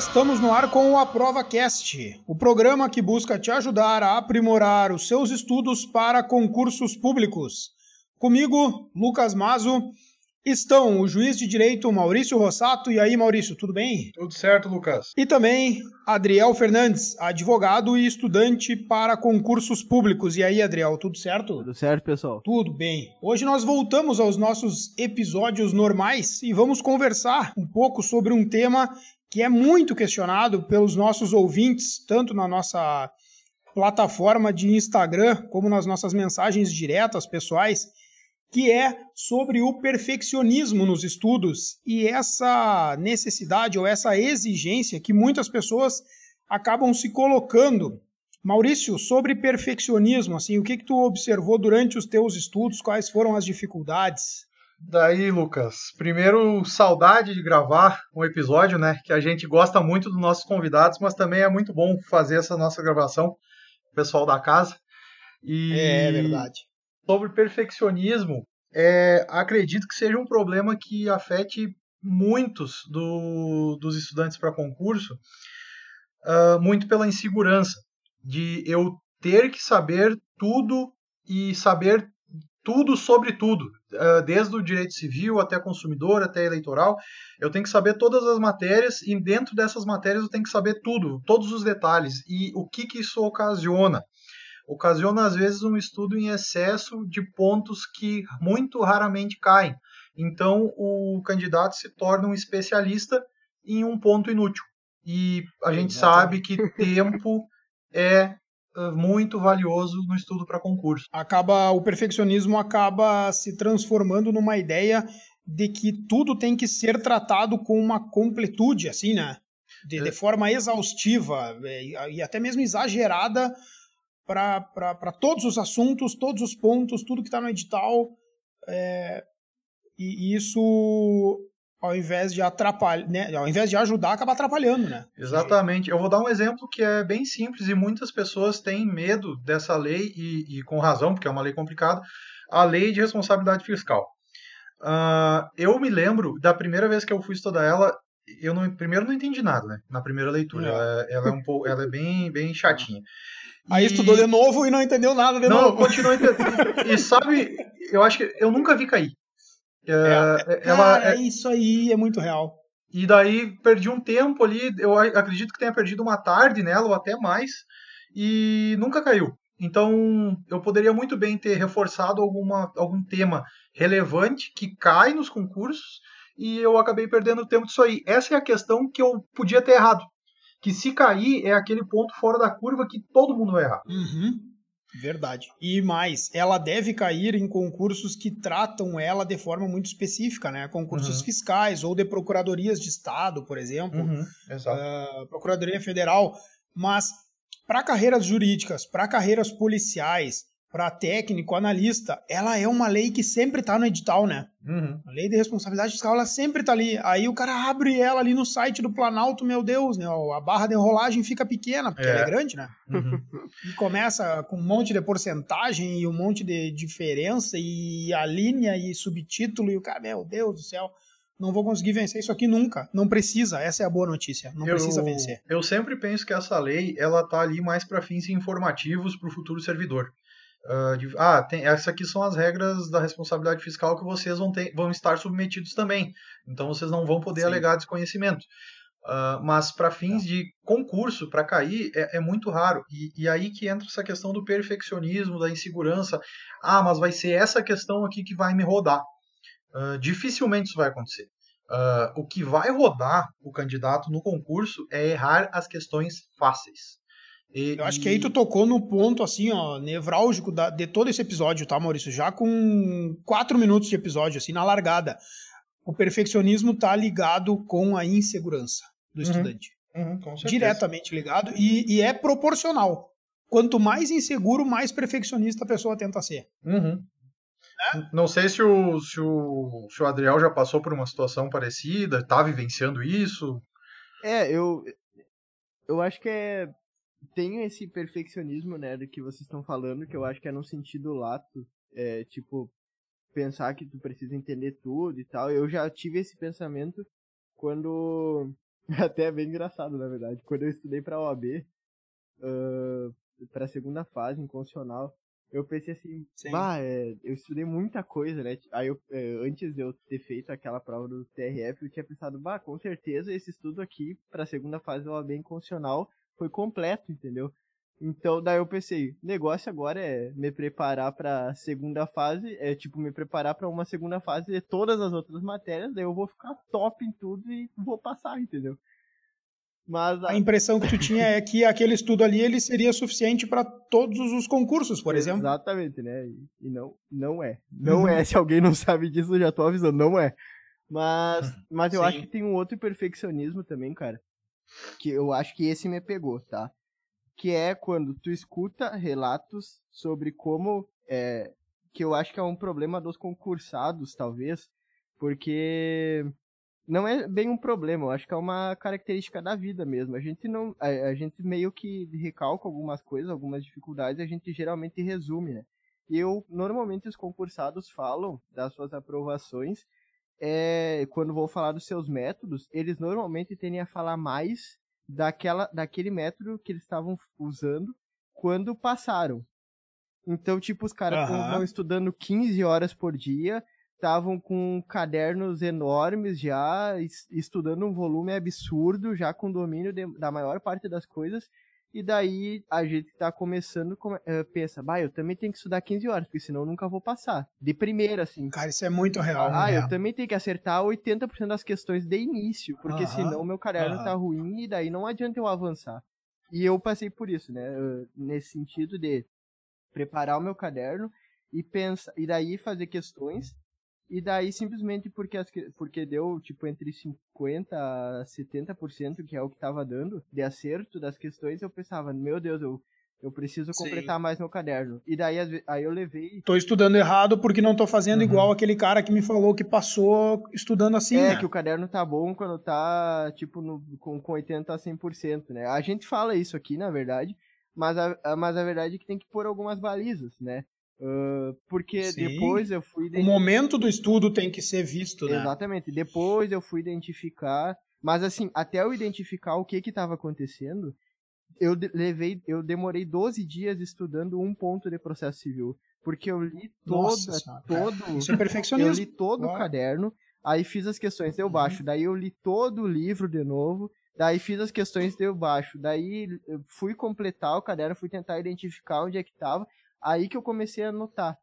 Estamos no ar com o Aprova Cast, o programa que busca te ajudar a aprimorar os seus estudos para concursos públicos. Comigo, Lucas Mazo, estão o juiz de direito Maurício Rossato. E aí, Maurício, tudo bem? Tudo certo, Lucas. E também Adriel Fernandes, advogado e estudante para concursos públicos. E aí, Adriel, tudo certo? Tudo certo, pessoal. Tudo bem. Hoje nós voltamos aos nossos episódios normais e vamos conversar um pouco sobre um tema que é muito questionado pelos nossos ouvintes, tanto na nossa plataforma de Instagram como nas nossas mensagens diretas pessoais, que é sobre o perfeccionismo nos estudos e essa necessidade ou essa exigência que muitas pessoas acabam se colocando. Maurício, sobre perfeccionismo, assim, o que que tu observou durante os teus estudos? Quais foram as dificuldades? Daí, Lucas, primeiro, saudade de gravar um episódio, né? Que a gente gosta muito dos nossos convidados, mas também é muito bom fazer essa nossa gravação, pessoal da casa. E é verdade. Sobre perfeccionismo, é, acredito que seja um problema que afete muitos do, dos estudantes para concurso, uh, muito pela insegurança de eu ter que saber tudo e saber tudo sobre tudo, desde o direito civil até consumidor, até eleitoral. Eu tenho que saber todas as matérias e dentro dessas matérias eu tenho que saber tudo, todos os detalhes e o que, que isso ocasiona. Ocasiona às vezes um estudo em excesso de pontos que muito raramente caem. Então o candidato se torna um especialista em um ponto inútil. E a gente sabe que tempo é muito valioso no estudo para concurso. Acaba o perfeccionismo acaba se transformando numa ideia de que tudo tem que ser tratado com uma completude, assim, né? De, de é. forma exaustiva eh, e até mesmo exagerada para todos os assuntos, todos os pontos, tudo que está no edital. É, e isso ao invés de atrapalhar, né, ao invés de ajudar, acaba atrapalhando, né? Exatamente. Eu vou dar um exemplo que é bem simples e muitas pessoas têm medo dessa lei e, e com razão, porque é uma lei complicada, a lei de responsabilidade fiscal. Uh, eu me lembro da primeira vez que eu fui estudar ela, eu não, primeiro não entendi nada, né? Na primeira leitura, ela, ela, é um pouco, ela é bem, bem chatinha. Aí estudou de novo e não entendeu nada de não, novo. Não, continuou entendendo. e sabe, eu acho que eu nunca vi cair. É, é, é, ela, cara, é, isso aí é muito real. E daí perdi um tempo ali, eu acredito que tenha perdido uma tarde nela, ou até mais, e nunca caiu. Então, eu poderia muito bem ter reforçado alguma, algum tema relevante que cai nos concursos, e eu acabei perdendo tempo disso aí. Essa é a questão que eu podia ter errado. Que se cair é aquele ponto fora da curva que todo mundo vai errar. Uhum. Verdade. E mais, ela deve cair em concursos que tratam ela de forma muito específica, né? Concursos uhum. fiscais ou de procuradorias de Estado, por exemplo. Uhum. Uh, Procuradoria Federal. Mas para carreiras jurídicas, para carreiras policiais, para técnico, analista, ela é uma lei que sempre está no edital, né? Uhum. A lei de responsabilidade fiscal, ela sempre está ali. Aí o cara abre ela ali no site do Planalto, meu Deus, né? A barra de enrolagem fica pequena, porque é. ela é grande, né? Uhum. E começa com um monte de porcentagem e um monte de diferença e a linha e subtítulo e o cara, meu Deus do céu não vou conseguir vencer isso aqui nunca. Não precisa, essa é a boa notícia. Não eu, precisa vencer. Eu sempre penso que essa lei ela tá ali mais para fins informativos para o futuro servidor. Uh, de, ah, tem, essas aqui são as regras da responsabilidade fiscal que vocês vão, ter, vão estar submetidos também. Então vocês não vão poder Sim. alegar desconhecimento. Uh, mas para fins de concurso, para cair, é, é, muito raro. E, e, aí que entra essa questão do perfeccionismo, da insegurança. Ah, mas vai ser essa questão aqui que vai me rodar. Uh, dificilmente isso vai acontecer. o que vai rodar o candidato no concurso é errar as questões fáceis. E, eu acho e... que aí tu tocou no ponto, assim, ó, nevrálgico da, de todo esse episódio, tá, Maurício? Já com quatro minutos de episódio, assim, na largada. O perfeccionismo tá ligado com a insegurança do uhum, estudante. Uhum, Diretamente ligado e, e, é proporcional. Quanto mais inseguro, mais perfeccionista a pessoa tenta ser. Uhum. É? Não sei se o, se, o, se o Adriel já passou por uma situação parecida, tá vivenciando isso. É, eu, eu acho que é tem esse perfeccionismo, né, do que vocês estão falando, que eu acho que é no sentido lato, é, tipo, pensar que tu precisa entender tudo e tal. Eu já tive esse pensamento quando Até é bem engraçado, na verdade. Quando eu estudei pra OAB, uh, pra segunda fase, em constitucional, eu pensei assim, bah, é, eu estudei muita coisa, né? Aí eu, é, antes de eu ter feito aquela prova do TRF, eu tinha pensado, bah, com certeza esse estudo aqui pra segunda fase da OAB inconstitucional foi completo, entendeu? Então, daí eu pensei, negócio agora é me preparar pra segunda fase, é tipo, me preparar para uma segunda fase de todas as outras matérias, daí eu vou ficar top em tudo e vou passar, entendeu? Mas a... a impressão que tu tinha é que aquele estudo ali ele seria suficiente para todos os concursos, por exemplo. Exatamente, né? E não, não é. Não é. Se alguém não sabe disso, eu já tô avisando, não é. Mas, mas eu Sim. acho que tem um outro perfeccionismo também, cara. Que eu acho que esse me pegou, tá? Que é quando tu escuta relatos sobre como. É, que eu acho que é um problema dos concursados, talvez. Porque não é bem um problema, eu acho que é uma característica da vida mesmo. A gente não, a, a gente meio que recalca algumas coisas, algumas dificuldades, a gente geralmente resume, né? E eu normalmente os concursados falam das suas aprovações, é, quando vão falar dos seus métodos, eles normalmente tendem a falar mais daquela, daquele método que eles estavam usando quando passaram. Então, tipo, os caras uhum. estão estudando 15 horas por dia, estavam com cadernos enormes já, estudando um volume absurdo, já com domínio de, da maior parte das coisas. E daí a gente tá começando, uh, pensa, bah, eu também tenho que estudar 15 horas, porque senão eu nunca vou passar. De primeira, assim. Cara, isso é muito real. Ah, eu também tenho que acertar 80% das questões de início, porque uh -huh, senão meu caderno uh -huh. tá ruim e daí não adianta eu avançar. E eu passei por isso, né? Nesse sentido de preparar o meu caderno e pensa e daí fazer questões e daí, simplesmente porque, as, porque deu, tipo, entre 50% a 70%, que é o que tava dando, de acerto das questões, eu pensava, meu Deus, eu, eu preciso completar Sim. mais meu caderno. E daí, aí eu levei... Tô estudando errado porque não tô fazendo uhum. igual aquele cara que me falou que passou estudando assim, É, né? que o caderno tá bom quando tá, tipo, no, com, com 80% a 100%, né? A gente fala isso aqui, na verdade, mas a, mas a verdade é que tem que pôr algumas balizas, né? Uh, porque Sim. depois eu fui. O momento do estudo tem que ser visto, né? Exatamente. Depois eu fui identificar. Mas assim, até eu identificar o que que estava acontecendo, eu levei, eu demorei 12 dias estudando um ponto de processo civil. Porque eu li toda, Nossa, todo. Isso é perfeccionismo. Eu li todo o caderno, aí fiz as questões deu baixo. Uhum. Daí eu li todo o livro de novo. Daí fiz as questões deu baixo. Daí fui completar o caderno, fui tentar identificar onde é que estava. Aí que eu comecei a notar.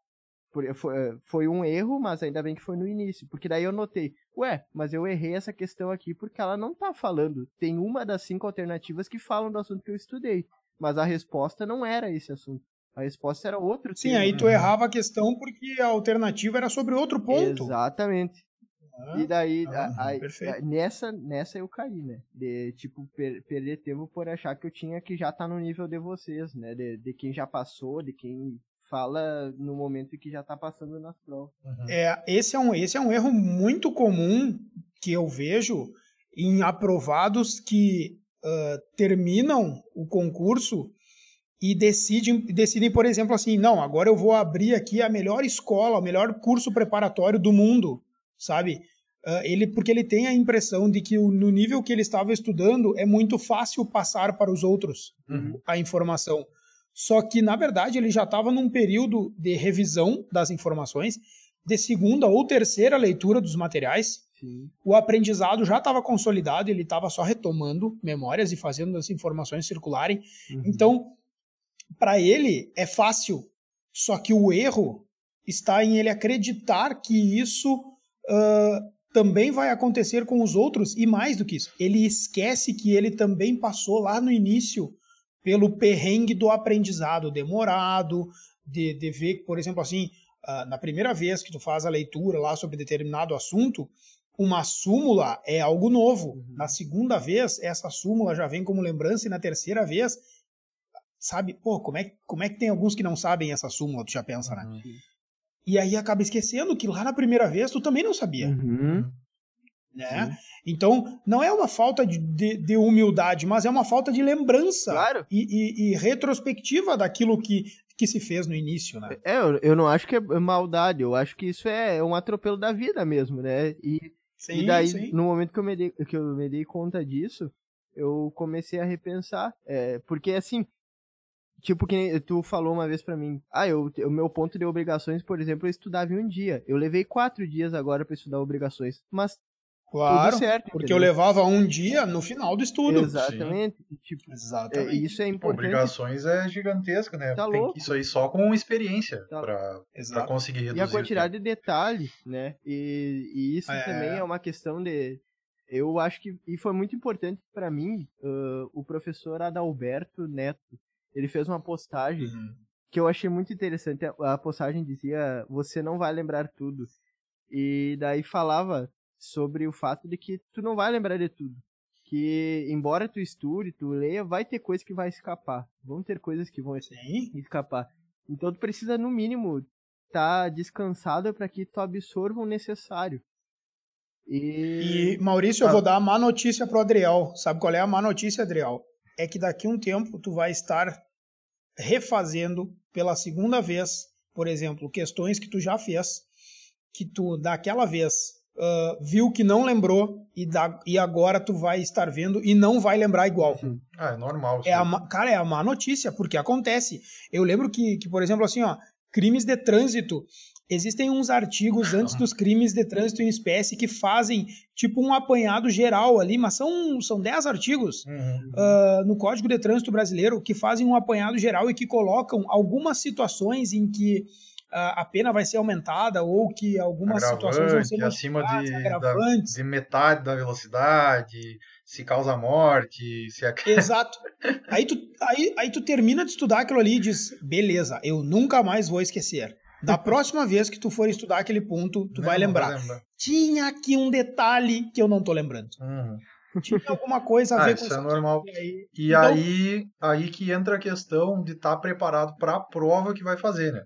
Foi, eh, foi um erro, mas ainda bem que foi no início. Porque daí eu notei, ué, mas eu errei essa questão aqui porque ela não tá falando. Tem uma das cinco alternativas que falam do assunto que eu estudei. Mas a resposta não era esse assunto. A resposta era outro Sim, tema. aí tu errava a questão porque a alternativa era sobre outro ponto. Exatamente. Ah, e daí, ah, a, a, nessa, nessa eu caí, né? De, tipo, per, perder tempo por achar que eu tinha que já tá no nível de vocês, né? De, de quem já passou, de quem fala no momento que já tá passando nas provas. Uhum. É, esse é, um, esse é um erro muito comum que eu vejo em aprovados que uh, terminam o concurso e decidem, decidem, por exemplo, assim, não, agora eu vou abrir aqui a melhor escola, o melhor curso preparatório do mundo sabe? Uh, ele, porque ele tem a impressão de que o, no nível que ele estava estudando é muito fácil passar para os outros uhum. a informação. Só que, na verdade, ele já estava num período de revisão das informações, de segunda ou terceira leitura dos materiais. Sim. O aprendizado já estava consolidado, ele estava só retomando memórias e fazendo as informações circularem. Uhum. Então, para ele é fácil. Só que o erro está em ele acreditar que isso uh, também vai acontecer com os outros, e mais do que isso, ele esquece que ele também passou lá no início pelo perrengue do aprendizado demorado, de, de ver, por exemplo, assim, uh, na primeira vez que tu faz a leitura lá sobre determinado assunto, uma súmula é algo novo. Uhum. Na segunda vez, essa súmula já vem como lembrança, e na terceira vez, sabe, pô, como é, como é que tem alguns que não sabem essa súmula, tu já pensa, né? uhum. E aí acaba esquecendo que lá na primeira vez tu também não sabia. Uhum. Né? Então, não é uma falta de, de, de, humildade, mas é uma falta de lembrança claro. e, e, e, retrospectiva daquilo que, que se fez no início, né? É, eu, eu não acho que é maldade, eu acho que isso é um atropelo da vida mesmo, né? E, Sim, e daí, sim. no momento que eu, me dei, que eu me dei conta disso, eu comecei a repensar. É, porque assim, tipo que tu falou uma vez para mim, ah, eu, o meu ponto de obrigações, por exemplo, eu estudava em um dia. Eu levei quatro dias agora para estudar obrigações, mas Claro, certo, porque entendeu? eu levava um dia no final do estudo. Exatamente. Tipo, Exatamente. É, isso é importante. Obrigações é gigantesca, né? Tá Tem louco. Isso aí só com experiência tá. para conseguir reduzir. E a quantidade de detalhe, né? E, e isso é. também é uma questão de... Eu acho que... E foi muito importante para mim, uh, o professor Adalberto Neto. Ele fez uma postagem uhum. que eu achei muito interessante. A postagem dizia, você não vai lembrar tudo. E daí falava sobre o fato de que tu não vai lembrar de tudo. Que embora tu estude, tu leia, vai ter coisas que vai escapar. Vão ter coisas que vão Sim. escapar. Então tu precisa no mínimo estar tá descansado para que tu absorva o necessário. E, e Maurício, ah. eu vou dar a má notícia pro Adriel. Sabe qual é a má notícia, Adriel? É que daqui a um tempo tu vai estar refazendo pela segunda vez, por exemplo, questões que tu já fez, que tu daquela vez uh, viu que não lembrou e, da, e agora tu vai estar vendo e não vai lembrar igual. Sim. Ah, é normal. É a, cara, é a má notícia, porque acontece. Eu lembro que, que, por exemplo, assim, ó, crimes de trânsito. Existem uns artigos antes dos crimes de trânsito em espécie que fazem tipo um apanhado geral ali, mas são, são 10 artigos uhum. uh, no Código de Trânsito Brasileiro que fazem um apanhado geral e que colocam algumas situações em que a pena vai ser aumentada ou que algumas Agravante, situações vão ser acima de, da, de metade da velocidade, se causa morte, se Exato. Aí tu, aí, aí tu termina de estudar aquilo ali e diz, beleza, eu nunca mais vou esquecer. Da próxima vez que tu for estudar aquele ponto, tu não, vai, lembrar. Tinha aqui um detalhe que eu não tô lembrando. Uhum. Tinha alguma coisa a ah, ver isso com isso. é normal. Aí. E então... aí, aí que entra a questão de estar tá preparado para a prova que vai fazer, né?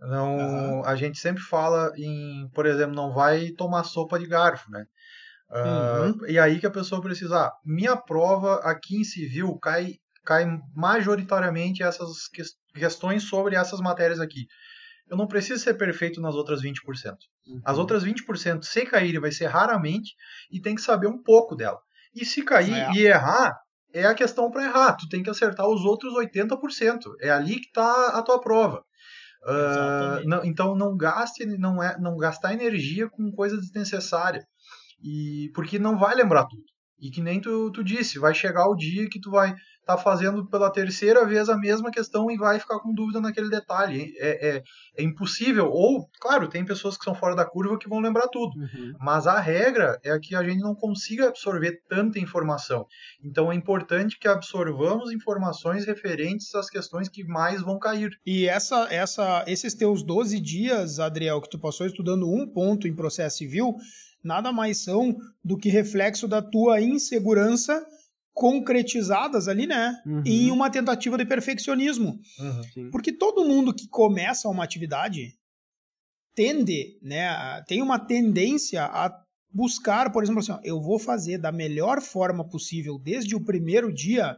Não, uhum. a gente sempre fala em, por exemplo, não vai tomar sopa de garfo, né? Uh, uhum. E aí que a pessoa precisa, ah, minha prova aqui em civil cai, cai majoritariamente essas questões sobre essas matérias aqui. Eu não preciso ser perfeito nas outras 20%. Uhum. As outras 20%, se caírem, vai ser raramente e tem que saber um pouco dela. E se cair é. e errar, é a questão para errar. Tu tem que acertar os outros 80%. É ali que está a tua prova. Uh, não, então não gaste, não é, não gastar energia com coisa desnecessária. E porque não vai lembrar tudo. E que nem tu, tu disse, vai chegar o dia que tu vai estar tá fazendo pela terceira vez a mesma questão e vai ficar com dúvida naquele detalhe. É, é, é impossível. Ou, claro, tem pessoas que são fora da curva que vão lembrar tudo. Uhum. Mas a regra é que a gente não consiga absorver tanta informação. Então é importante que absorvamos informações referentes às questões que mais vão cair. E essa, essa, esses teus 12 dias, Adriel, que tu passou estudando um ponto em processo civil, nada mais são do que reflexo da tua insegurança concretizadas ali, né? Uhum. Em uma tentativa de perfeccionismo. Uhum, Porque todo mundo que começa uma atividade tende, né? Tem uma tendência a buscar, por exemplo, assim, ó, eu vou fazer da melhor forma possível desde o primeiro dia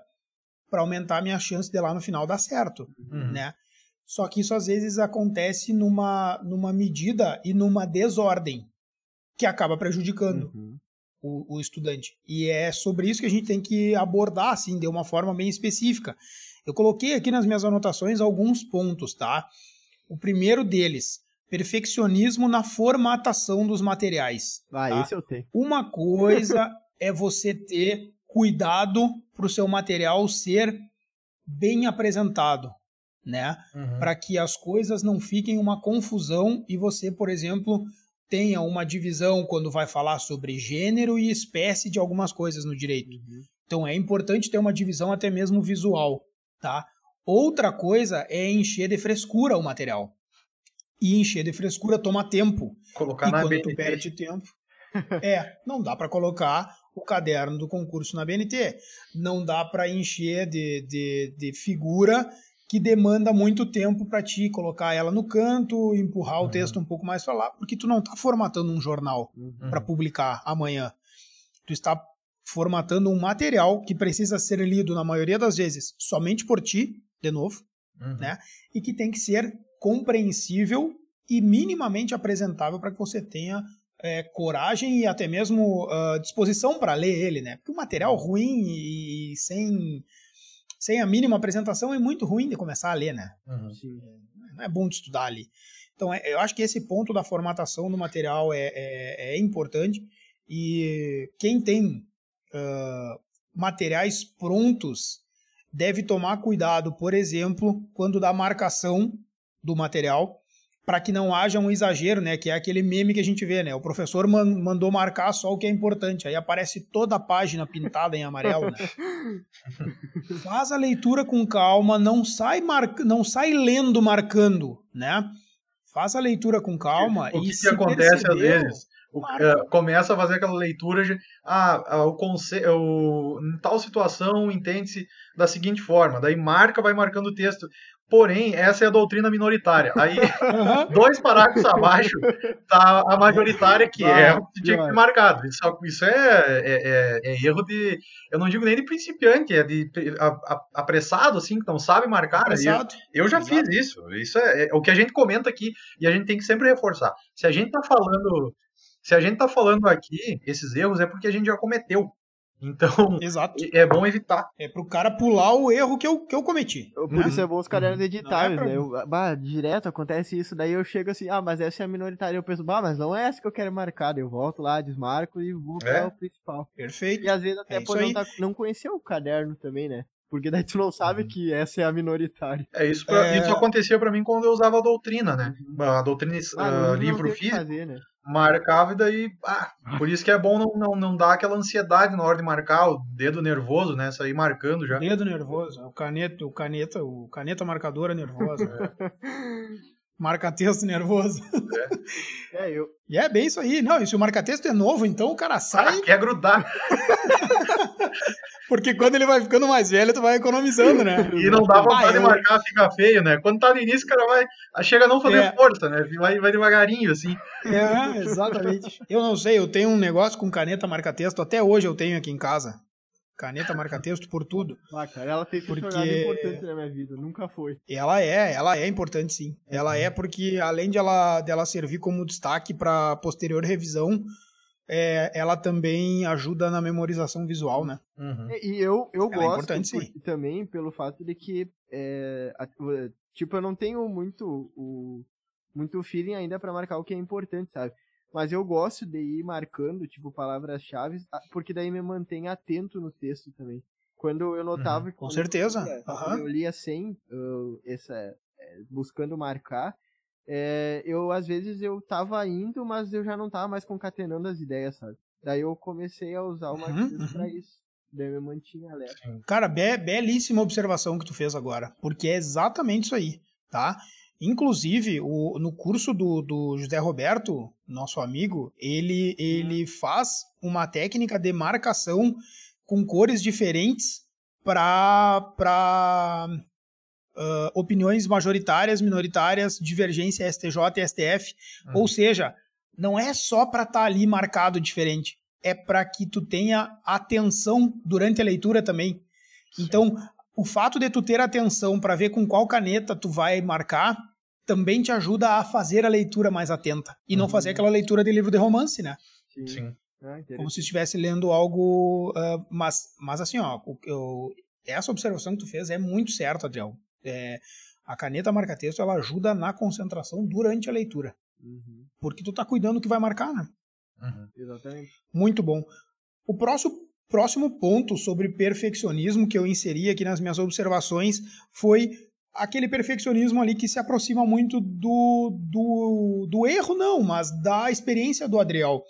para aumentar a minha chance de lá no final dar certo, uhum. né? Só que isso às vezes acontece numa, numa medida e numa desordem que acaba prejudicando uhum. O, o, estudante. E é sobre isso que a gente tem que abordar, assim, de uma forma bem específica. Eu coloquei aqui nas minhas anotações alguns pontos, tá? O primeiro deles, perfeccionismo na formatação dos materiais. Ah, tá? esse eu tenho. Uma coisa é você ter cuidado para o seu material ser bem apresentado, né? Uhum. Para que as coisas não fiquem uma confusão e você, por exemplo, tenha uma divisão quando vai falar sobre gênero e espécie de algumas coisas no direito. Uhum. Então é importante ter uma divisão até mesmo visual, tá? Outra coisa é encher de frescura o material. E encher de frescura toma tempo. Colocar e na quando BNT. tu perde tempo, é, não dá para colocar o caderno do concurso na BNT. Não dá para encher de, de, de figura que demanda muito tempo para ti colocar ela no canto, empurrar uhum. o texto um pouco mais para lá, porque tu não está formatando um jornal uhum. para publicar amanhã. Tu está formatando um material que precisa ser lido na maioria das vezes somente por ti, de novo, uhum. né? E que tem que ser compreensível e minimamente apresentável para que você tenha é, coragem e até mesmo uh, disposição para ler ele, né? Porque o material ruim e, e, sem, sem a mínima apresentação é muito ruim de começar a ler, né? Uhum. Não é bom de estudar ali. Então, é, eu acho que esse ponto da formatação do material é, é, é importante e quem tem uh, materiais prontos deve tomar cuidado, por exemplo, quando dá marcação do material, para que não haja um exagero, né? Que é aquele meme que a gente vê, né? O professor man mandou marcar só o que é importante, aí aparece toda a página pintada em amarelo, né? Faz a leitura com calma, não sai mar... não sai lendo marcando, né? Faz a leitura com calma o que e que, acontece às vezes? uh, começa a fazer aquela leitura de ah, ah o conce o, em tal situação entende-se da seguinte forma, daí marca, vai marcando o texto. Porém, essa é a doutrina minoritária. Aí, dois parágrafos abaixo, tá a majoritária, que vai, é o que tinha que ter marcado. Isso, isso é, é, é, é, erro de. Eu não digo nem de principiante, é de apressado, assim, que não sabe marcar. Apressado. Eu, eu já Exato. fiz isso. Isso é, é, o que a gente comenta aqui e a gente tem que sempre reforçar. Se a gente tá falando se a gente está falando aqui esses erros, é porque a gente já cometeu. Então, Exato. é bom evitar. É pro cara pular o erro que eu, que eu cometi. Por né? isso é bom os cadernos editáveis, é pra... né? Eu, bah, direto acontece isso, daí eu chego assim, ah, mas essa é a minoritária. Eu penso, bah, mas não é essa que eu quero marcar. Eu volto lá, desmarco e vou é. para o principal. Perfeito. E às vezes até é por não, tá, não conhecer o caderno também, né? Porque daí tu não sabe uhum. que essa é a minoritária. É isso, pra, é... isso acontecia para mim quando eu usava a doutrina, né? Uhum. A doutrina ah, uh, livro físico. Fazer, né? Marcava e daí. Ah, por isso que é bom não, não, não dar aquela ansiedade na hora de marcar, o dedo nervoso, né? Sair marcando já. Dedo nervoso, o caneta, o caneta, o caneta marcadora nervosa. É. Marca-texto nervoso. É. é, eu. E é bem isso aí. Não, e se o marca-texto é novo, então o cara sai. Ah, quer grudar. Porque quando ele vai ficando mais velho, tu vai economizando, né? E não dá vontade ah, de marcar, fica feio, né? Quando tá no início, o cara vai. Chega a não fazer é. força, né? Vai, vai devagarinho, assim. É, exatamente. eu não sei, eu tenho um negócio com caneta marca-texto, até hoje eu tenho aqui em casa. Caneta marca-texto por tudo. Ah, cara, ela tem porque... importante na minha vida, nunca foi. Ela é, ela é importante sim. Ela é porque, além de ela, dela servir como destaque para posterior revisão, é, ela também ajuda na memorização visual, né? Uhum. E eu, eu é gosto é também pelo fato de que, é, tipo, eu não tenho muito o muito feeling ainda para marcar o que é importante, sabe? Mas eu gosto de ir marcando, tipo, palavras-chave, porque daí me mantém atento no texto também. Quando eu notava... Uhum, com certeza. Eu, lia, uhum. eu lia sem, uh, essa, é, buscando marcar, é, eu às vezes eu tava indo, mas eu já não tava mais concatenando as ideias, sabe? Daí eu comecei a usar o marquinhos uhum, pra isso. Daí eu mantinha alerta. Cara, be belíssima observação que tu fez agora, porque é exatamente isso aí, tá? Inclusive, o, no curso do, do José Roberto, nosso amigo, ele, ele uhum. faz uma técnica de marcação com cores diferentes para uh, opiniões majoritárias, minoritárias, divergência STJ e STF. Uhum. Ou seja, não é só para estar tá ali marcado diferente, é para que tu tenha atenção durante a leitura também. Sim. Então, o fato de tu ter atenção para ver com qual caneta tu vai marcar também te ajuda a fazer a leitura mais atenta e uhum. não fazer aquela leitura de livro de romance, né? Sim. Sim. Ah, Como se estivesse lendo algo, uh, mas, mas assim, ó, eu, essa observação que tu fez é muito certa, Adriel é, a caneta marca-texto ela ajuda na concentração durante a leitura. Uhum. Porque tu tá cuidando do que vai marcar, né? Uhum. Exatamente. Muito bom. O próximo, próximo ponto sobre perfeccionismo que eu inseri aqui nas minhas observações foi aquele perfeccionismo ali que se aproxima muito do, do, do erro, não, mas da experiência do Adriel,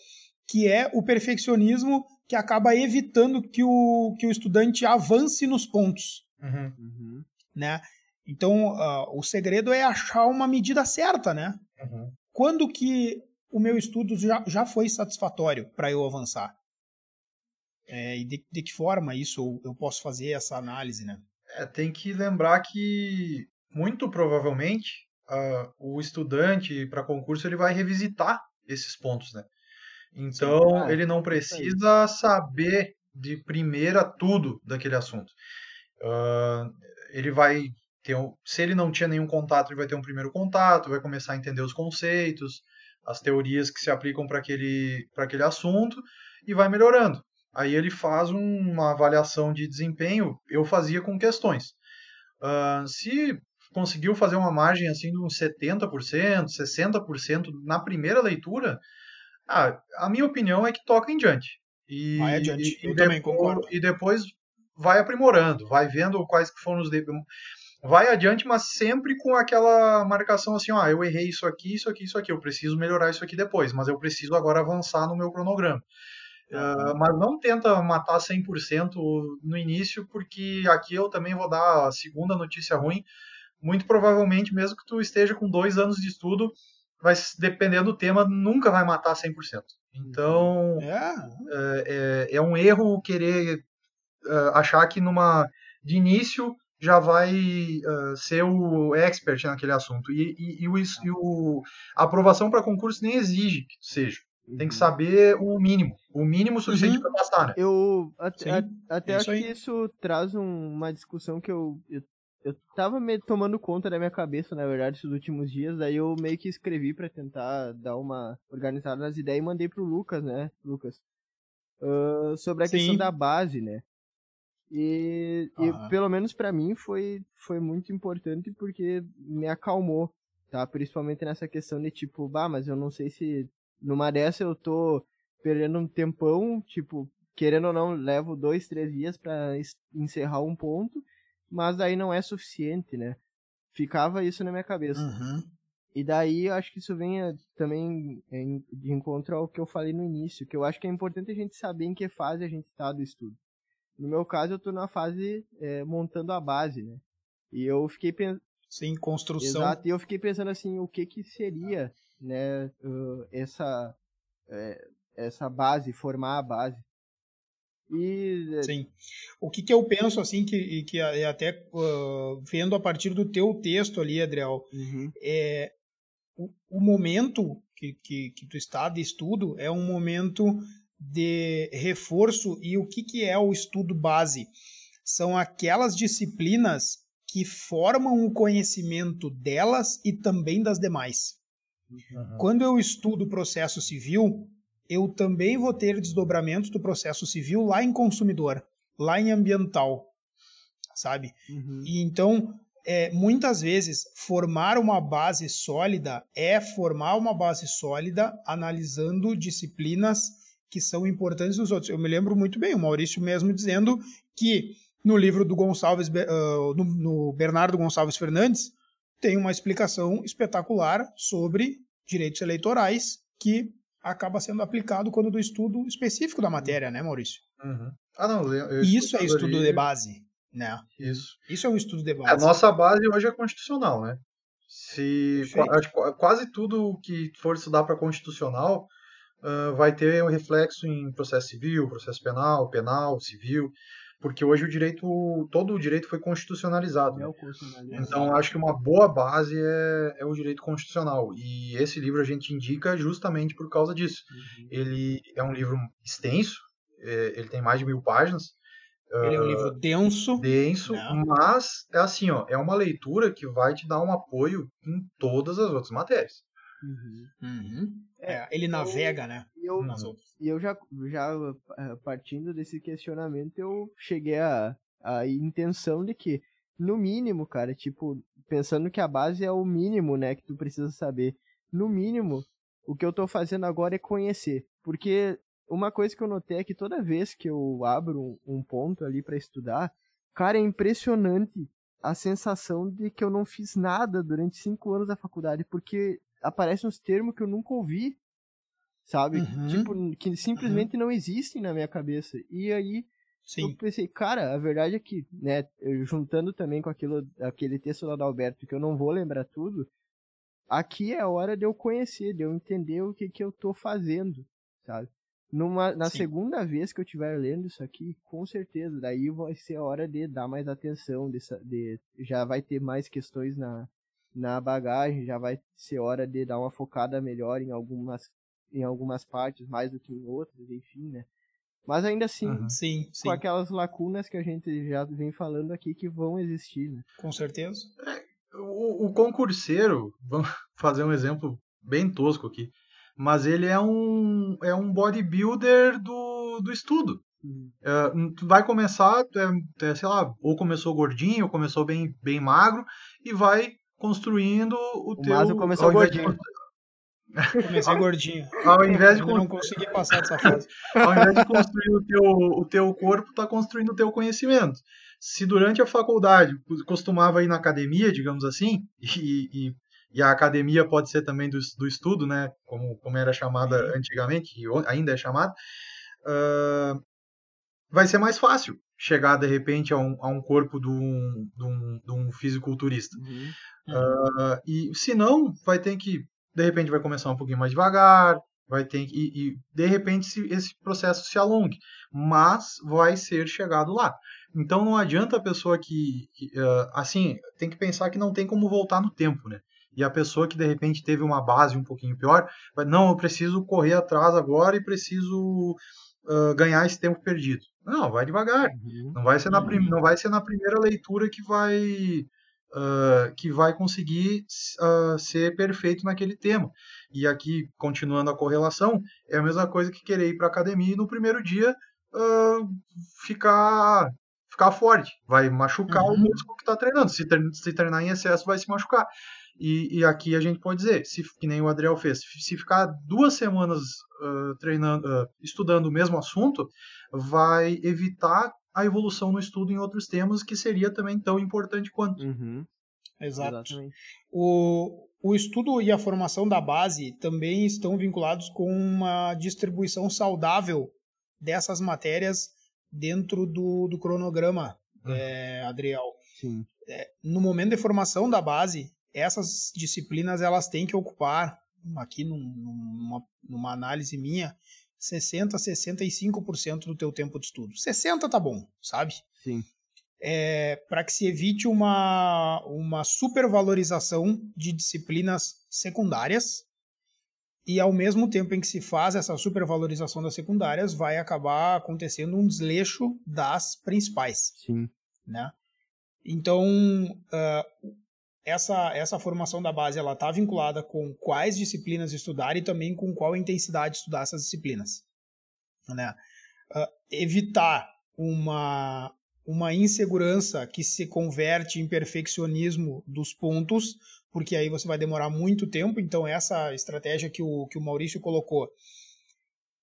que é o perfeccionismo que acaba evitando que o, que o estudante avance nos pontos. Uhum. uhum. Né? Então, uh, o segredo é achar uma medida certa, né? Uhum. Quando que o meu estudo já, já foi satisfatório para eu avançar? É, e de, de, que forma isso eu posso fazer essa análise, né? É, tem que lembrar que, muito provavelmente, uh, o estudante para concurso ele vai revisitar esses pontos, né? Então, Sim, ah, ele não precisa saber de primeira tudo daquele assunto. Uh, ele vai um, se ele não tinha nenhum contato, ele vai ter um primeiro contato, vai começar a entender os conceitos, as teorias que se aplicam para aquele, aquele assunto e vai melhorando. Aí ele faz um, uma avaliação de desempenho, eu fazia com questões. Uh, se conseguiu fazer uma margem assim de uns 70%, 60% na primeira leitura, ah, a minha opinião é que toca em diante. E, vai adiante, e, eu e também depois, concordo. E depois vai aprimorando, vai vendo quais que foram os vai adiante, mas sempre com aquela marcação assim, ah, eu errei isso aqui, isso aqui, isso aqui, eu preciso melhorar isso aqui depois, mas eu preciso agora avançar no meu cronograma. Uh, mas não tenta matar 100% no início, porque aqui eu também vou dar a segunda notícia ruim. Muito provavelmente, mesmo que tu esteja com dois anos de estudo, vai dependendo do tema, nunca vai matar 100%. Então, é, é, é, é um erro querer uh, achar que numa de início já vai uh, ser o expert naquele assunto. E, e, e, o, e o, a aprovação para concurso nem exige que seja. Tem que uhum. saber o mínimo. O mínimo suficiente uhum. para passar, né? Eu até, até é acho que isso traz um, uma discussão que eu, eu, eu tava meio tomando conta da minha cabeça, na verdade, esses últimos dias. Daí eu meio que escrevi para tentar dar uma organizada nas ideias e mandei pro Lucas, né, Lucas? Uh, sobre a Sim. questão da base, né? E, e pelo menos para mim foi, foi muito importante porque me acalmou, tá? Principalmente nessa questão de tipo, bah, mas eu não sei se numa dessa eu tô perdendo um tempão, tipo, querendo ou não, levo dois, três dias para encerrar um ponto, mas daí não é suficiente, né? Ficava isso na minha cabeça. Uhum. E daí eu acho que isso vem também de encontro ao que eu falei no início, que eu acho que é importante a gente saber em que fase a gente está do estudo. No meu caso, eu tô na fase é, montando a base, né? E eu fiquei pensando. Sim, construção. Exato, e eu fiquei pensando assim, o que que seria, né, uh, essa, é, essa base, formar a base. E... Sim. O que, que eu penso, assim, que, que é até uh, vendo a partir do teu texto ali, Adriel, uhum. é, o, o momento que, que, que tu está de estudo é um momento de reforço e o que, que é o estudo base? São aquelas disciplinas que formam o conhecimento delas e também das demais. Uhum. Quando eu estudo processo civil, eu também vou ter desdobramentos do processo civil lá em consumidor, lá em ambiental, sabe? Uhum. E então, é, muitas vezes, formar uma base sólida é formar uma base sólida analisando disciplinas que são importantes nos outros. Eu me lembro muito bem, o Maurício mesmo dizendo que no livro do Gonçalves, uh, no, no Bernardo Gonçalves Fernandes, tem uma explicação espetacular sobre direitos eleitorais que acaba sendo aplicado quando do estudo específico da matéria, né, Maurício? Uhum. Ah, não, eu Isso é estudo de base, né? Isso. Isso é um estudo de base. A nossa base hoje é constitucional, né? Se quase tudo que for estudar para constitucional uh, vai ter um reflexo em processo civil, processo penal, penal, civil, porque hoje o direito, todo o direito foi constitucionalizado. É né? Então acho que uma boa base é, é, o direito constitucional e esse livro a gente indica justamente por causa disso. Uhum. Ele é um livro extenso, é, ele tem mais de mil páginas. Ele é um livro denso. Denso, né? mas é assim, ó, é uma leitura que vai te dar um apoio em todas as outras matérias. Uhum. Uhum. É, ele navega, eu, né? Eu, e eu já, já eh, partindo desse questionamento, eu cheguei à a, a intenção de que, no mínimo, cara, tipo, pensando que a base é o mínimo, né, que tu precisa saber. No mínimo, o que eu tô fazendo agora é conhecer. Porque uma coisa que eu notei é que toda vez que eu abro um, um ponto ali para estudar, cara, é impressionante a sensação de que eu não fiz nada durante cinco anos da faculdade, porque aparecem uns termos que eu nunca ouvi, sabe? Uhum. Tipo, que simplesmente uhum. não existem na minha cabeça. E aí Sim. eu pensei, cara, a verdade é que, né, juntando também com aquilo, aquele texto lá do Alberto, que eu não vou lembrar tudo, aqui é a hora de eu conhecer, de eu entender o que que eu tô fazendo, sabe? Numa, na Sim. segunda vez que eu estiver lendo isso aqui, com certeza, daí vai ser a hora de dar mais atenção, de, de já vai ter mais questões na, na bagagem, já vai ser hora de dar uma focada melhor em algumas, em algumas partes, mais do que em outras, enfim, né? Mas ainda assim, uhum. sim, com sim. aquelas lacunas que a gente já vem falando aqui que vão existir, né? Com certeza. É, o, o concurseiro, vamos fazer um exemplo bem tosco aqui. mas ele é um, é um bodybuilder do, do estudo. Uhum. Uh, tu vai começar, é, é, sei lá, ou começou gordinho, ou começou bem, bem magro, e vai construindo o, o teu. Mas começou gordinho. De... Comecei gordinho. Ao invés de eu não consegui passar dessa fase. Ao invés de construir o teu, o teu corpo, tá construindo o teu conhecimento. Se durante a faculdade costumava ir na academia, digamos assim, e, e, e a academia pode ser também do, do estudo, né, como, como era chamada antigamente, e ainda é chamada, uh, vai ser mais fácil chegar de repente a um, a um corpo de um, de um, de um fisiculturista. Uhum. Uh, e se não, vai ter que, de repente, vai começar um pouquinho mais devagar, vai ter que, e, e de repente se, esse processo se alongue, mas vai ser chegado lá. Então não adianta a pessoa que, que uh, assim, tem que pensar que não tem como voltar no tempo, né? E a pessoa que de repente teve uma base um pouquinho pior, vai, não, eu preciso correr atrás agora e preciso uh, ganhar esse tempo perdido. Não, vai devagar. Uhum. Não vai ser na prim... não vai ser na primeira leitura que vai uh, que vai conseguir uh, ser perfeito naquele tema. E aqui continuando a correlação é a mesma coisa que querer ir para academia e no primeiro dia ficar ficar forte, vai machucar uhum. o músculo que está treinando. Se treinar em excesso, vai se machucar. E, e, aqui a gente pode dizer, se, que nem o Adriel fez, se ficar duas semanas uh, treinando, uh, estudando o mesmo assunto, vai evitar a evolução no estudo em outros temas que seria também tão importante quanto. Uhum. Exato. O, o estudo e a formação da base também estão vinculados com uma distribuição saudável dessas matérias dentro do, do cronograma, uhum. é, Adriel. Sim. É, no momento de formação da base, essas disciplinas elas têm que ocupar, aqui num, numa, numa análise minha, 60, 65% do teu tempo de estudo. 60 tá bom, sabe? Sim. É, para que se evite uma, uma supervalorização de disciplinas secundárias e ao mesmo tempo em que se faz essa supervalorização das secundárias, vai acabar acontecendo um desleixo das principais. Sim. Né? Então, uh, essa, essa formação da base ela está vinculada com quais disciplinas estudar e também com qual intensidade estudar essas disciplinas. Né? Uh, evitar uma, uma insegurança que se converte em perfeccionismo dos pontos, porque aí você vai demorar muito tempo. Então, essa estratégia que o, que o Maurício colocou,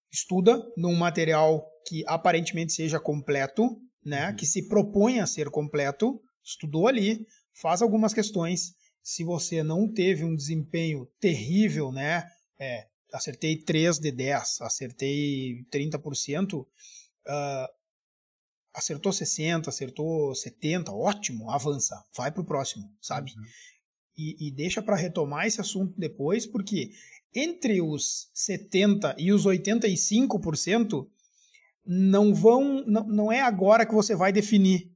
estuda num material que aparentemente seja completo, né? Uhum. que se propõe a ser completo, estudou ali, faz algumas questões. Se você não teve um desempenho terrível, né? É, acertei 3 de 10, acertei 30%, uh, ah, acertou 60, acertou 70, ótimo, avança, vai pro próximo, sabe? Uhum. E, e, deixa para retomar esse assunto depois, porque entre os 70 e os 85% não vão, não, não é agora que você vai definir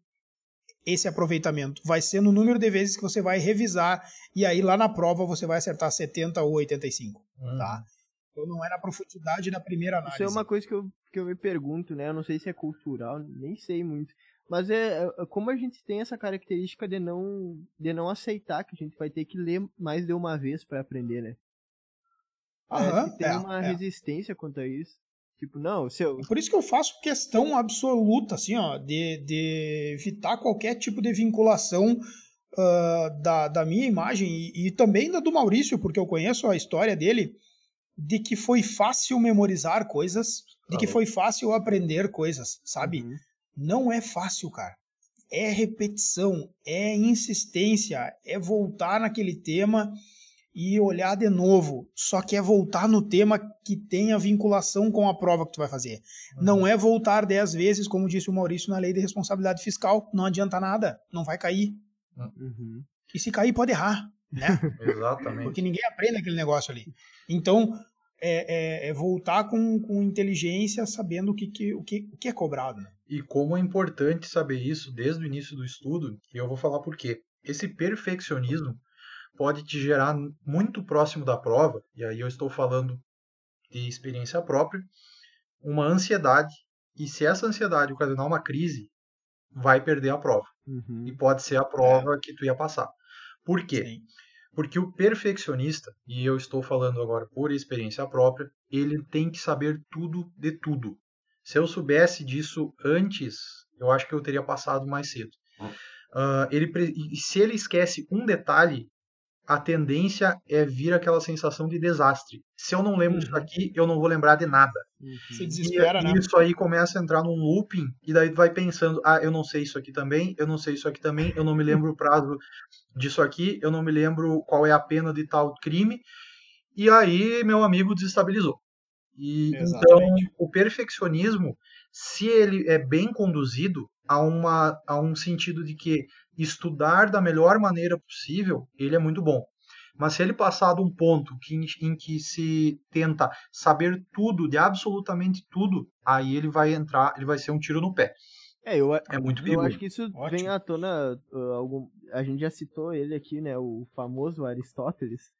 esse aproveitamento. Vai ser no número de vezes que você vai revisar e aí lá na prova você vai acertar 70 ou 85, uhum. tá? Então não é na profundidade da primeira análise. Isso é uma coisa que eu, que eu me pergunto, né? Eu não sei se é cultural, nem sei muito. Mas é, é como a gente tem essa característica de não de não aceitar que a gente vai ter que ler mais de uma vez para aprender, né? Que tem é, uma é. resistência quanto a isso. Tipo, não, se eu... Por isso que eu faço questão absoluta, assim, ó, de, de evitar qualquer tipo de vinculação uh, da, da minha imagem e, e, também da do Maurício, porque eu conheço a história dele, de que foi fácil memorizar coisas, de que foi fácil aprender coisas, sabe? Uhum. Não é fácil, cara. É repetição, é insistência, é voltar naquele tema e olhar de novo. Só que é voltar no tema que tem a vinculação com a prova que tu vai fazer. Uhum. Não é voltar dez vezes, como disse o Maurício na lei de responsabilidade fiscal. Não adianta nada, não vai cair. Uhum. E se cair, pode errar, né? Exatamente. Porque ninguém aprende aquele negócio ali. Então, é, é, é voltar com, com inteligência, sabendo o que, que, o que, o que é cobrado. Né? E como é importante saber isso desde o início do estudo, e eu vou falar por quê. Esse perfeccionismo pode te gerar muito próximo da prova, e aí eu estou falando de experiência própria, uma ansiedade, e se essa ansiedade ocasionar uma crise, vai perder a prova. Uhum. E pode ser a prova é. que tu ia passar. Por quê? Sim. Porque o perfeccionista, e eu estou falando agora por experiência própria, ele tem que saber tudo de tudo. Se eu soubesse disso antes, eu acho que eu teria passado mais cedo. Uh, ele, se ele esquece um detalhe, a tendência é vir aquela sensação de desastre. Se eu não lembro uhum. disso aqui, eu não vou lembrar de nada. Uhum. Se desespera, e, né? Isso aí começa a entrar num looping, e daí tu vai pensando, ah, eu não sei isso aqui também, eu não sei isso aqui também, eu não me lembro o prazo disso aqui, eu não me lembro qual é a pena de tal crime, e aí meu amigo desestabilizou. E, então, o perfeccionismo, se ele é bem conduzido, há, uma, há um sentido de que estudar da melhor maneira possível, ele é muito bom. Mas se ele passar de um ponto que, em que se tenta saber tudo, de absolutamente tudo, aí ele vai entrar, ele vai ser um tiro no pé. É, eu, é muito perigoso. Eu acho que isso Ótimo. vem à tona, uh, algum, a gente já citou ele aqui, né, o famoso Aristóteles,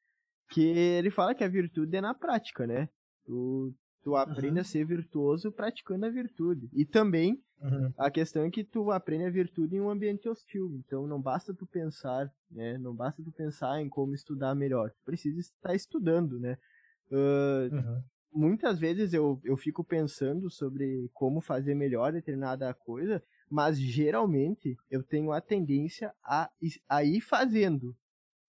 que ele fala que a virtude é na prática, né? Tu, tu aprende uhum. a ser virtuoso praticando a virtude. E também Uhum. A questão é que tu aprende a virtude em um ambiente hostil. Então não basta tu pensar, né? Não basta tu pensar em como estudar melhor. Tu precisa estar estudando, né? Uh, uhum. Muitas vezes eu, eu fico pensando sobre como fazer melhor determinada coisa, mas geralmente eu tenho a tendência a, a ir fazendo.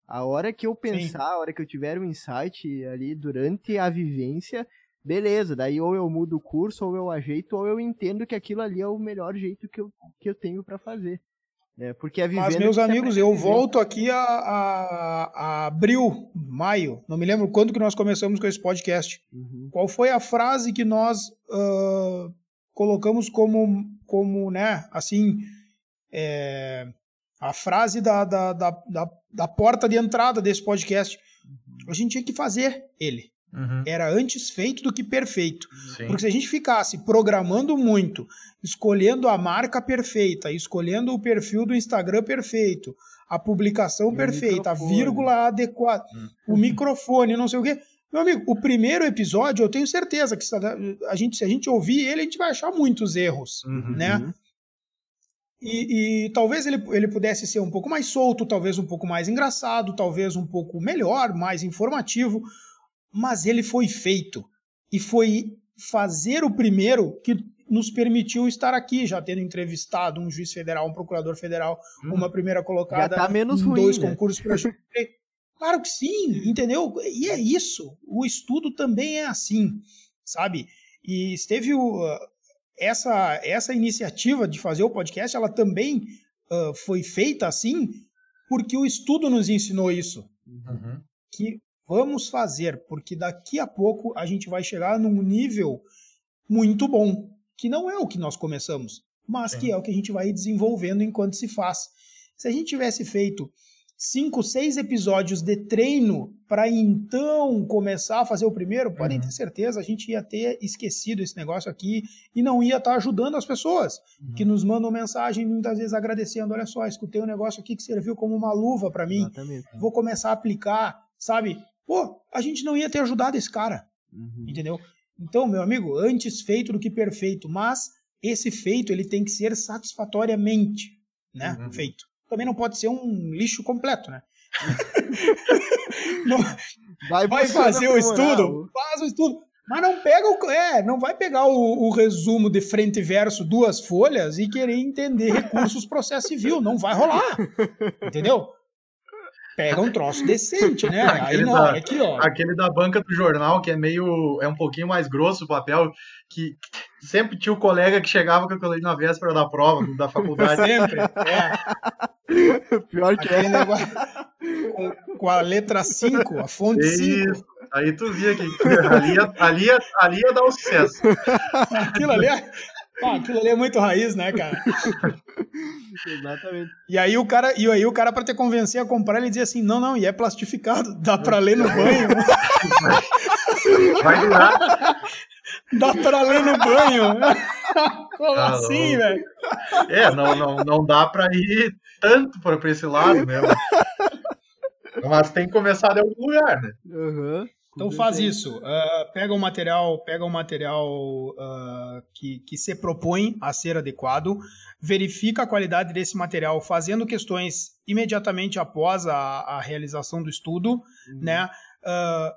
A hora que eu pensar, Sim. a hora que eu tiver um insight ali durante a vivência, beleza, daí ou eu mudo o curso, ou eu ajeito, ou eu entendo que aquilo ali é o melhor jeito que eu, que eu tenho para fazer. Né? Porque é Mas, meus amigos, eu volto aqui a, a, a, abril, maio, não me lembro quando que nós começamos com esse podcast. Uhum. Qual foi a frase que nós uh, colocamos como, como, né, assim, é, a frase da, da, da, da, da porta de entrada desse podcast? Uhum. A gente tinha que fazer ele. Uhum. Era antes feito do que perfeito. Sim. Porque se a gente ficasse programando muito, escolhendo a marca perfeita, escolhendo o perfil do Instagram perfeito, a publicação e perfeita, a vírgula adequada, uhum. o microfone, não sei o quê. Meu amigo, o primeiro episódio, eu tenho certeza que a gente, se a gente ouvir ele, a gente vai achar muitos erros, uhum. né? E, e, talvez ele, ele pudesse ser um pouco mais solto, talvez um pouco mais engraçado, talvez um pouco melhor, mais informativo mas ele foi feito. E foi fazer o primeiro que nos permitiu estar aqui, já tendo entrevistado um juiz federal, um procurador federal, hum, uma primeira colocada tá menos ruim, dois né? concursos para Claro que sim, entendeu? E é isso. O estudo também é assim, sabe? E esteve o, essa essa iniciativa de fazer o podcast, ela também uh, foi feita assim porque o estudo nos ensinou isso. Uhum. Que Vamos fazer, porque daqui a pouco a gente vai chegar num nível muito bom, que não é o que nós começamos, mas Sim. que é o que a gente vai desenvolvendo enquanto se faz. Se a gente tivesse feito cinco, seis episódios de treino para então começar a fazer o primeiro, podem uhum. ter certeza, a gente ia ter esquecido esse negócio aqui e não ia estar tá ajudando as pessoas uhum. que nos mandam mensagem muitas vezes agradecendo, olha só, escutei um negócio aqui que serviu como uma luva para mim, Exatamente. vou começar a aplicar, sabe? Pô, a gente não ia ter ajudado esse cara. Uhum. Entendeu? Então, meu amigo, antes feito do que perfeito, mas esse feito ele tem que ser satisfatoriamente, né? Uhum. Feito. Também não pode ser um lixo completo, né? não, vai, vai fazer o estudo, faz o estudo, mas não pega o, é, não vai pegar o, o, resumo de frente e verso, duas folhas e querer entender recursos processo civil, não vai rolar, entendeu? Pega um troço decente, né? Aí não, da, aqui, ó. Aquele da banca do jornal, que é meio. é um pouquinho mais grosso o papel, que sempre tinha o colega que chegava com aquilo ali na véspera da prova, da faculdade. sempre, é. Pior que Aquele é. Negócio, com, com, a letra 5, a fonte 5. Aí tu via que ali ia, ali, ia, ali ia dar um sucesso. Aquilo ali é. Ah, aquilo ali é muito raiz, né, cara? Exatamente. E aí o cara, e aí o cara para te convencer a comprar, ele dizia assim: "Não, não, e é plastificado, dá para ler no banho". Vai durar. Dá para ler no banho. Como tá assim, velho? É, não, não, não dá para ir tanto para esse lado, né? Mas tem que começar de algum lugar, né? Uhum. Então faz isso. Uh, pega o material, pega o material uh, que, que se propõe a ser adequado, verifica a qualidade desse material, fazendo questões imediatamente após a, a realização do estudo, uhum. né? Uh,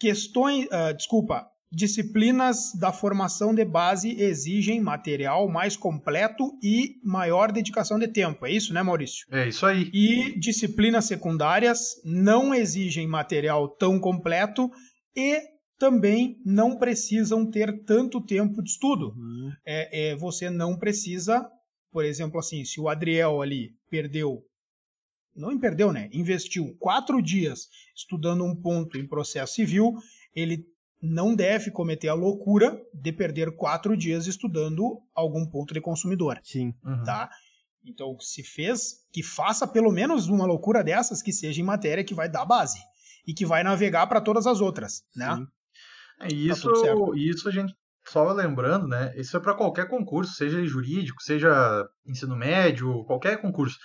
questões, desculpa, disciplinas da formação de base exigem material mais completo e maior dedicação de tempo. É isso, né, Maurício? É isso aí. E disciplinas secundárias não exigem material tão completo e também não precisam ter tanto tempo de estudo. Uhum. É, é, você não precisa, por exemplo, assim, se o Adriel ali perdeu não perdeu, né? Investiu quatro dias estudando um ponto em processo civil, ele não deve cometer a loucura de perder quatro dias estudando algum ponto de consumidor. Sim. Uhum. Tá? Então, se fez, que faça pelo menos uma loucura dessas que seja em matéria que vai dar base e que vai navegar para todas as outras, né? Sim. É, tá isso, tá isso a gente só lembrando, né? Isso é para qualquer concurso, seja jurídico, seja ensino médio, qualquer concurso.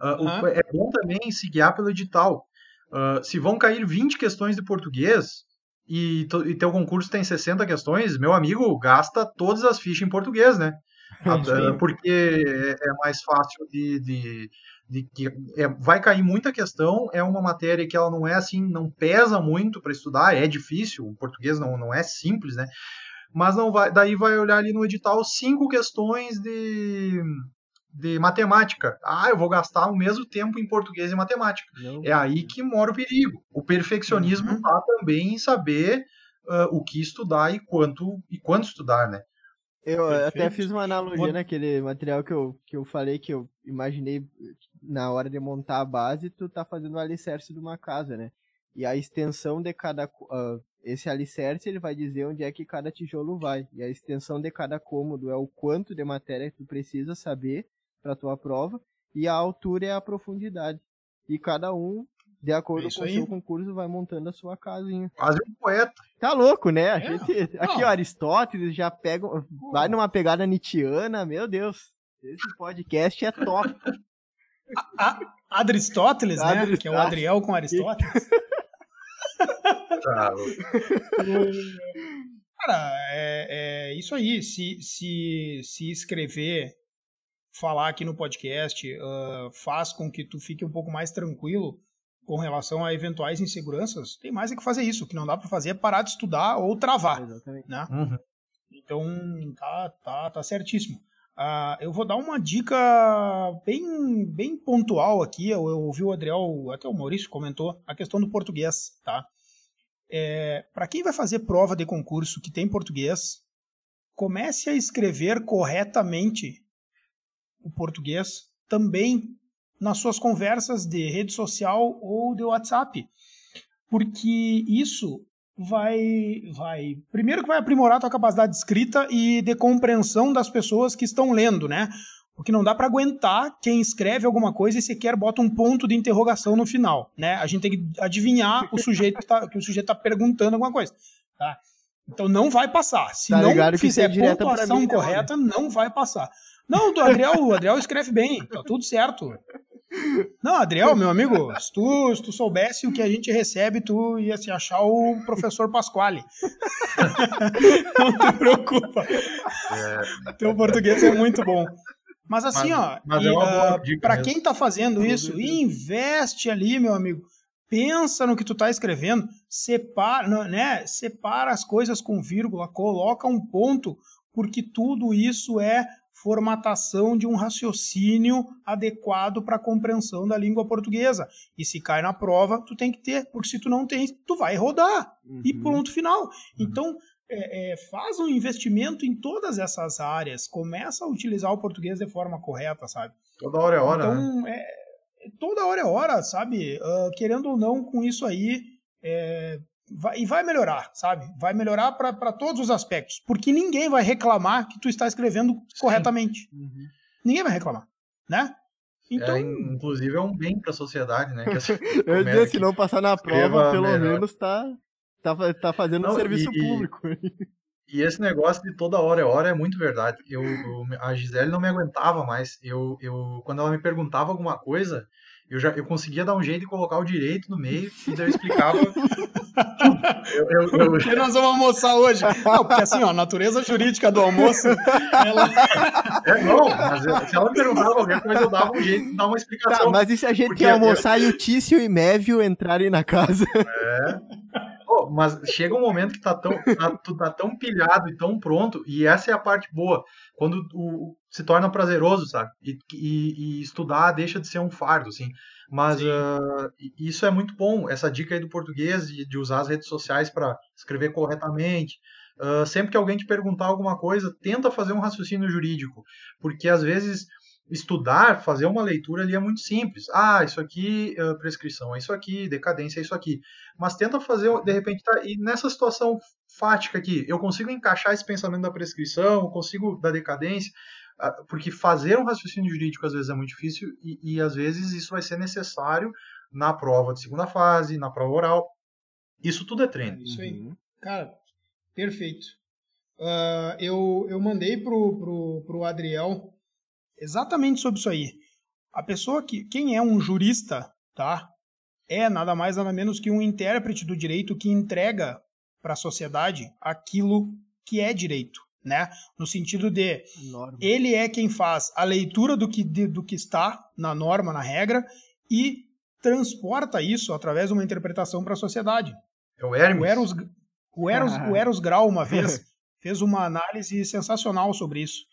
Uh, uhum. o, é bom também se guiar pelo edital. Uh, se vão cair 20 questões de português, e, e teu concurso tem 60 questões, meu amigo, gasta todas as fichas em português, né? Porque é, é mais fácil de, de, de que é, vai cair muita questão, é uma matéria que ela não é assim, não pesa muito para estudar, é difícil, o português não, não é simples, né? Mas não vai, daí vai olhar ali no edital cinco questões de de matemática. Ah, eu vou gastar o mesmo tempo em português e matemática. Não. É aí que mora o perigo. O perfeccionismo está uhum. também em saber uh, o que estudar e quanto e quanto estudar, né? Eu Perfeito. até fiz uma analogia naquele material que eu, que eu falei que eu imaginei na hora de montar a base, tu tá fazendo o alicerce de uma casa, né? E a extensão de cada uh, esse alicerce ele vai dizer onde é que cada tijolo vai. E a extensão de cada cômodo é o quanto de matéria que tu precisa saber para tua prova e a altura é a profundidade. E cada um, de acordo é com o seu concurso, vai montando a sua casinha. Quase um poeta. Tá louco, né? A é. gente, aqui, ó, Aristóteles já pega, vai numa pegada nietzschiana, meu Deus. Esse podcast é top. A, a, Aristóteles, né? Que é o Adriel com Aristóteles. Tá Cara, é, é, isso aí. Se, se, se escrever falar aqui no podcast uh, faz com que tu fique um pouco mais tranquilo com relação a eventuais inseguranças, tem mais é que fazer isso. O que não dá para fazer é parar de estudar ou travar. Exatamente. Né? Uhum. Então, tá, tá, tá certíssimo. Uh, eu vou dar uma dica bem, bem pontual aqui. Eu, eu ouvi o Adriel, até o Maurício comentou, a questão do português. Tá? É, para quem vai fazer prova de concurso que tem português, comece a escrever corretamente o português também nas suas conversas de rede social ou de WhatsApp. Porque isso vai vai primeiro que vai aprimorar a tua capacidade de escrita e de compreensão das pessoas que estão lendo, né? Porque não dá para aguentar quem escreve alguma coisa e sequer bota um ponto de interrogação no final, né? A gente tem que adivinhar o sujeito que, tá, que o sujeito está perguntando alguma coisa, tá? Então não vai passar. Se tá não fizer pontuação mim, correta, não vai passar. Não, o Adriel, o Adriel escreve bem, tá tudo certo. Não, Adriel, meu amigo, se tu, se tu soubesse o que a gente recebe, tu ia se achar o professor Pasquale. Não te preocupa. É. Teu português é muito bom. Mas assim, mas, ó, mas é uh, para quem tá fazendo isso, investe ali, meu amigo. Pensa no que tu tá escrevendo, separa, né? Separa as coisas com vírgula, coloca um ponto, porque tudo isso é formatação de um raciocínio adequado para a compreensão da língua portuguesa. E se cai na prova, tu tem que ter, porque se tu não tem, tu vai rodar. Uhum. E ponto final. Uhum. Então, é, é, faz um investimento em todas essas áreas, começa a utilizar o português de forma correta, sabe? Toda hora é hora. Então, né? é, toda hora é hora, sabe? Uh, querendo ou não, com isso aí, é, vai, e vai melhorar, sabe? Vai melhorar para todos os aspectos. Porque ninguém vai reclamar que tu está escrevendo Sim. corretamente. Uhum. Ninguém vai reclamar, né? Então... É, inclusive é um bem para a sociedade, né? Que Eu disse, se não passar na prova, pelo melhor. menos tá, tá, tá fazendo não, um serviço e, público. E esse negócio de toda hora é hora é muito verdade. Eu, eu, a Gisele não me aguentava mais. Eu, eu, quando ela me perguntava alguma coisa, Eu já eu conseguia dar um jeito de colocar o direito no meio e daí eu explicava. eu, eu, eu... O que nós vamos almoçar hoje? Não, porque assim, ó, a natureza jurídica do almoço. Ela... É, não, mas se ela me perguntava qualquer coisa, eu dava um jeito de dar uma explicação. Tá, mas e se a gente quer almoçar eu... e o Tício e Mévio entrarem na casa? É mas chega um momento que tá tão, tá, tu tá tão pilhado e tão pronto, e essa é a parte boa, quando o, se torna prazeroso, sabe? E, e, e, estudar deixa de ser um fardo, assim. Mas uh, isso é muito bom, essa dica aí do português, de, de usar as redes sociais para escrever corretamente. Uh, sempre que alguém te perguntar alguma coisa, tenta fazer um raciocínio jurídico, porque às vezes estudar, fazer uma leitura ali é muito simples. Ah, isso aqui, uh, prescrição é isso aqui, decadência é isso aqui. Mas tenta fazer, de repente, tá, e nessa situação fática aqui, eu consigo encaixar esse pensamento da prescrição, consigo da decadência, uh, porque fazer um raciocínio jurídico às vezes é muito difícil e, e às vezes isso vai ser necessário na prova de segunda fase, na prova oral. Isso tudo é treino. Isso aí. Uhum. Cara, perfeito. Uh, eu, eu mandei pro, pro, pro Adriel exatamente sobre isso aí. A pessoa que. Quem é um jurista, tá? É nada mais, nada menos que um intérprete do direito que entrega para a sociedade aquilo que é direito, né? No sentido de norma. ele é quem faz a leitura do que, de, do que está na norma, na regra, e transporta isso através de uma interpretação para a sociedade. É o Hermes. O Eros, o Eros, ah. o Eros Grau, uma vez, fez uma análise sensacional sobre isso.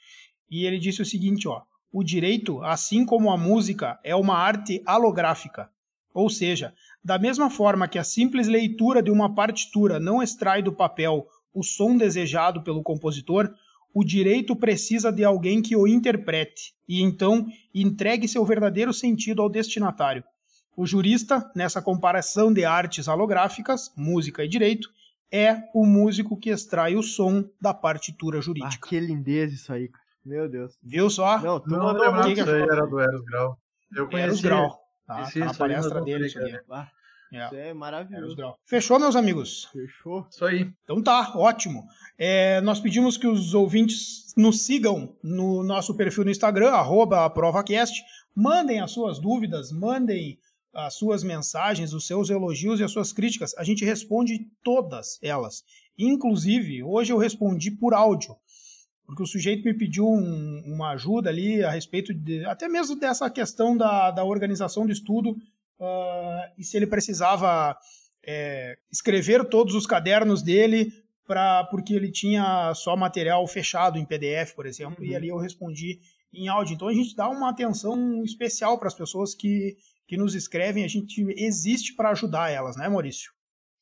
E ele disse o seguinte, ó, o direito, assim como a música, é uma arte alográfica, ou seja, da mesma forma que a simples leitura de uma partitura não extrai do papel o som desejado pelo compositor, o direito precisa de alguém que o interprete e então entregue seu verdadeiro sentido ao destinatário. O jurista, nessa comparação de artes alográficas, música e direito, é o músico que extrai o som da partitura jurídica. Ah, que lindeza isso aí, cara. Meu Deus. Viu só? Não, tu não, não lembrava que isso aí era do Eros Grau. Eu conheci Eros Grau. Tá, tá na palestra dele isso aqui. Ah, é. é maravilhoso. Fechou, meus amigos? Fechou. Isso aí. Então tá, ótimo. É, nós pedimos que os ouvintes nos sigam no nosso perfil no Instagram, arroba AprovaCast. Mandem as suas dúvidas, mandem as suas mensagens, os seus elogios e as suas críticas. A gente responde todas elas. Inclusive, hoje eu respondi por áudio porque o sujeito me pediu um, uma ajuda ali a respeito de, até mesmo dessa questão da, da organização do estudo uh, e se ele precisava é, escrever todos os cadernos dele para porque ele tinha só material fechado em PDF, por exemplo, uhum. e ali eu respondi em áudio. Então a gente dá uma atenção especial para as pessoas que, que nos escrevem, a gente existe para ajudar elas, né, Maurício?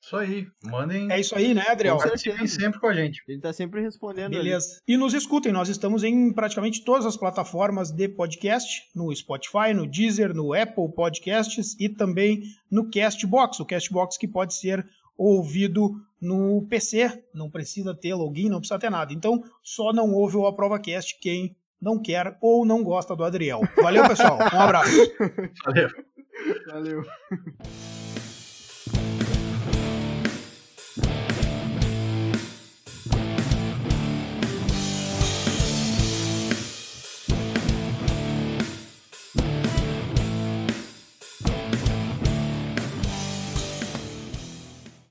Isso aí, mandem. É isso aí, né, Adriel? Participem sempre com a gente. Ele tá sempre respondendo. Beleza. Ali. E nos escutem, nós estamos em praticamente todas as plataformas de podcast, no Spotify, no Deezer, no Apple Podcasts e também no Castbox. O Castbox que pode ser ouvido no PC, não precisa ter login, não precisa ter nada. Então, só não ouve o AprovaCast quem não quer ou não gosta do Adriel. Valeu, pessoal. Um abraço. Valeu. Valeu.